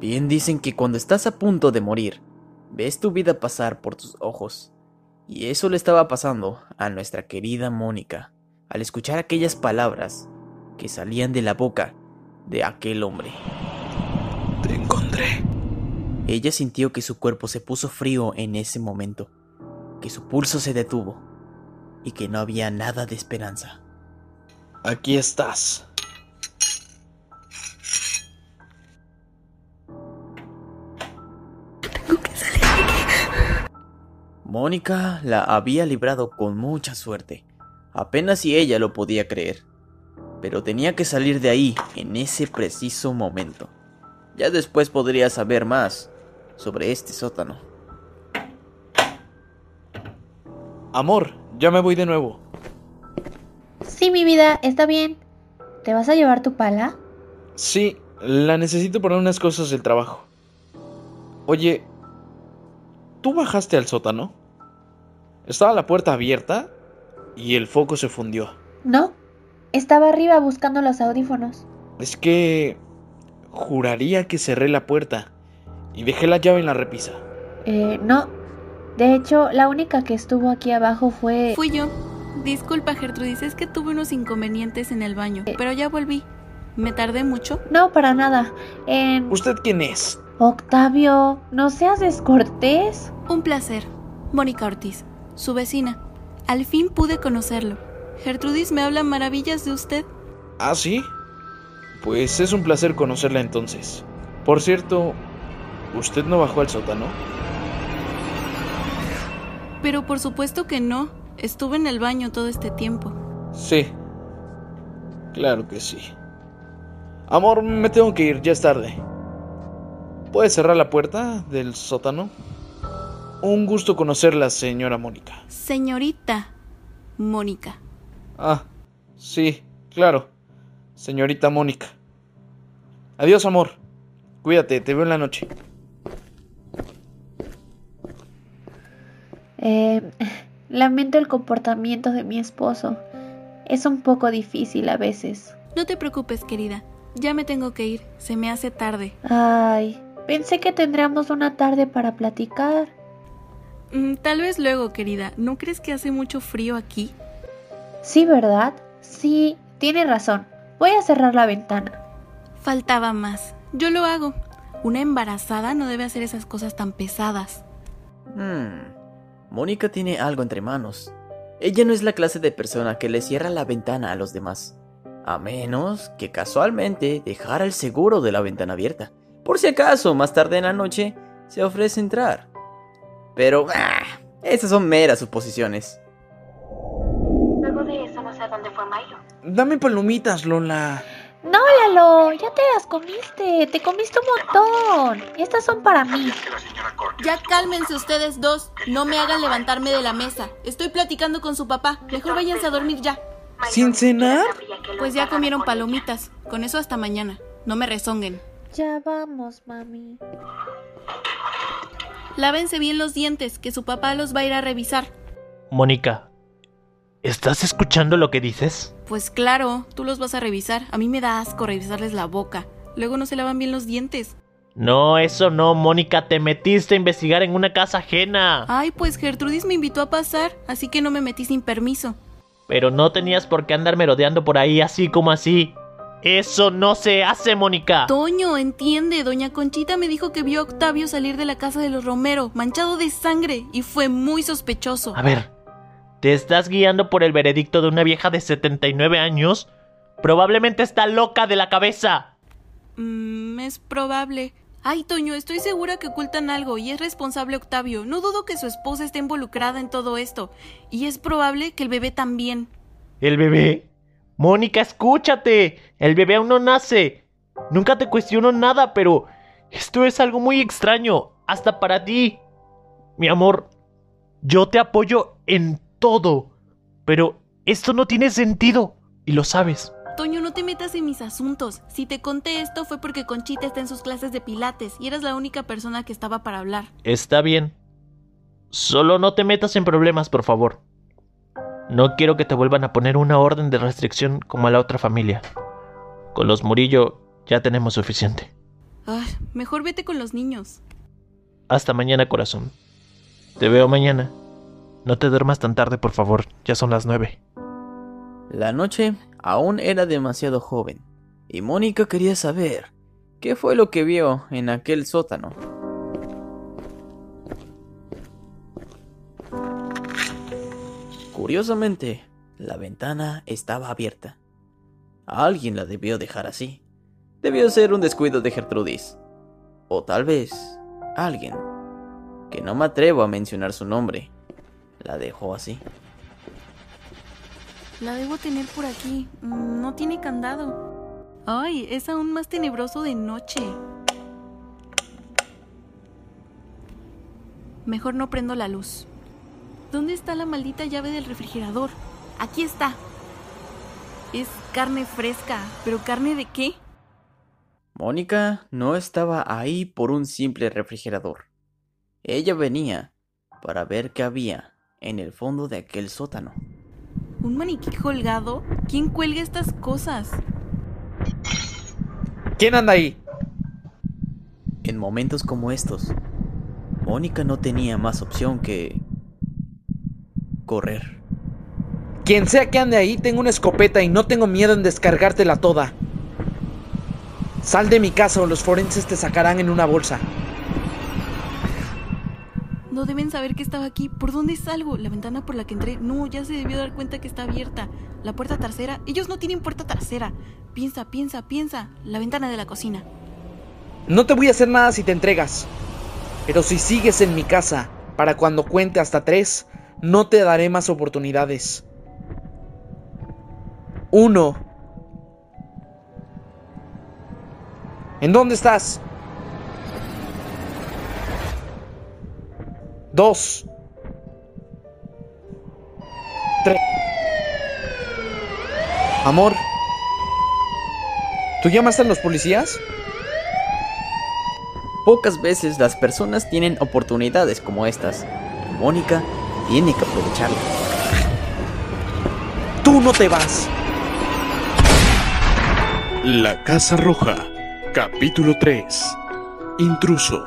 Bien dicen que cuando estás a punto de morir, ves tu vida pasar por tus ojos. Y eso le estaba pasando a nuestra querida Mónica al escuchar aquellas palabras que salían de la boca de aquel hombre. Te encontré. Ella sintió que su cuerpo se puso frío en ese momento, que su pulso se detuvo y que no había nada de esperanza. Aquí estás. Mónica la había librado con mucha suerte. Apenas si ella lo podía creer. Pero tenía que salir de ahí en ese preciso momento. Ya después podría saber más sobre este sótano. Amor, ya me voy de nuevo. Sí, mi vida, está bien. ¿Te vas a llevar tu pala? Sí, la necesito para unas cosas del trabajo. Oye, ¿tú bajaste al sótano? Estaba la puerta abierta y el foco se fundió. No, estaba arriba buscando los audífonos. Es que juraría que cerré la puerta y dejé la llave en la repisa. Eh, no. De hecho, la única que estuvo aquí abajo fue... Fui yo. Disculpa, Gertrudis, es que tuve unos inconvenientes en el baño, pero ya volví. ¿Me tardé mucho? No, para nada. En... ¿Usted quién es? Octavio, no seas descortés. Un placer. Mónica Ortiz, su vecina. Al fin pude conocerlo. Gertrudis me habla maravillas de usted. ¿Ah, sí? Pues es un placer conocerla entonces. Por cierto, ¿usted no bajó al sótano? Pero por supuesto que no. Estuve en el baño todo este tiempo. Sí. Claro que sí. Amor, me tengo que ir, ya es tarde. ¿Puede cerrar la puerta del sótano? Un gusto conocerla, señora Mónica. Señorita Mónica. Ah, sí, claro. Señorita Mónica. Adiós, amor. Cuídate, te veo en la noche. Eh, lamento el comportamiento de mi esposo. Es un poco difícil a veces. No te preocupes, querida. Ya me tengo que ir. Se me hace tarde. Ay, pensé que tendríamos una tarde para platicar. Mm, tal vez luego, querida. ¿No crees que hace mucho frío aquí? Sí, ¿verdad? Sí, tiene razón. Voy a cerrar la ventana. Faltaba más. Yo lo hago. Una embarazada no debe hacer esas cosas tan pesadas. Hmm. Mónica tiene algo entre manos. Ella no es la clase de persona que le cierra la ventana a los demás. A menos que casualmente dejara el seguro de la ventana abierta. Por si acaso, más tarde en la noche, se ofrece entrar. Pero, ah, esas son meras suposiciones. Luego de eso no sé dónde fue Milo. Dame palomitas, Lola. No, Lalo, ya te las comiste. Te comiste un montón. Estas son para mí. Ya cálmense ustedes dos. No me hagan levantarme de la mesa. Estoy platicando con su papá. Mejor váyanse a dormir ya. ¿Sin cenar? Pues ya comieron palomitas. Con eso hasta mañana. No me rezonguen. Ya vamos, mami. Lávense bien los dientes, que su papá los va a ir a revisar. Mónica, ¿estás escuchando lo que dices? Pues claro, tú los vas a revisar. A mí me da asco revisarles la boca. Luego no se lavan bien los dientes. No, eso no, Mónica, te metiste a investigar en una casa ajena. Ay, pues Gertrudis me invitó a pasar, así que no me metí sin permiso. Pero no tenías por qué andar merodeando por ahí así como así. Eso no se hace, Mónica. Toño, entiende, doña Conchita me dijo que vio a Octavio salir de la casa de los Romero, manchado de sangre, y fue muy sospechoso. A ver, ¿te estás guiando por el veredicto de una vieja de 79 años? Probablemente está loca de la cabeza. Mm, es probable. Ay, Toño, estoy segura que ocultan algo y es responsable Octavio. No dudo que su esposa esté involucrada en todo esto. Y es probable que el bebé también. ¿El bebé? Mónica, escúchate. El bebé aún no nace. Nunca te cuestiono nada, pero esto es algo muy extraño, hasta para ti. Mi amor, yo te apoyo en todo, pero esto no tiene sentido, y lo sabes. Toño, no te metas en mis asuntos. Si te conté esto fue porque Conchita está en sus clases de pilates y eras la única persona que estaba para hablar. Está bien. Solo no te metas en problemas, por favor. No quiero que te vuelvan a poner una orden de restricción como a la otra familia. Con los Murillo ya tenemos suficiente. Ay, mejor vete con los niños. Hasta mañana, corazón. Te veo mañana. No te duermas tan tarde, por favor. Ya son las nueve. La noche aún era demasiado joven, y Mónica quería saber qué fue lo que vio en aquel sótano. Curiosamente, la ventana estaba abierta. Alguien la debió dejar así. Debió ser un descuido de Gertrudis. O tal vez alguien, que no me atrevo a mencionar su nombre, la dejó así. La debo tener por aquí. No tiene candado. Ay, es aún más tenebroso de noche. Mejor no prendo la luz. ¿Dónde está la maldita llave del refrigerador? Aquí está. Es carne fresca, pero ¿carne de qué? Mónica no estaba ahí por un simple refrigerador. Ella venía para ver qué había en el fondo de aquel sótano. ¿Un maniquí colgado? ¿Quién cuelga estas cosas? ¿Quién anda ahí? En momentos como estos, Mónica no tenía más opción que correr. Quien sea que ande ahí, tengo una escopeta y no tengo miedo en descargártela toda. Sal de mi casa o los forenses te sacarán en una bolsa. No deben saber que estaba aquí. ¿Por dónde salgo? La ventana por la que entré. No, ya se debió dar cuenta que está abierta. La puerta trasera. Ellos no tienen puerta trasera. Piensa, piensa, piensa. La ventana de la cocina. No te voy a hacer nada si te entregas. Pero si sigues en mi casa, para cuando cuente hasta tres, no te daré más oportunidades. Uno. ¿En dónde estás? Dos. Tres. Amor. ¿Tú llamaste a los policías? Pocas veces las personas tienen oportunidades como estas. Mónica tiene que aprovecharlas. Tú no te vas. La Casa Roja, capítulo 3. Intruso.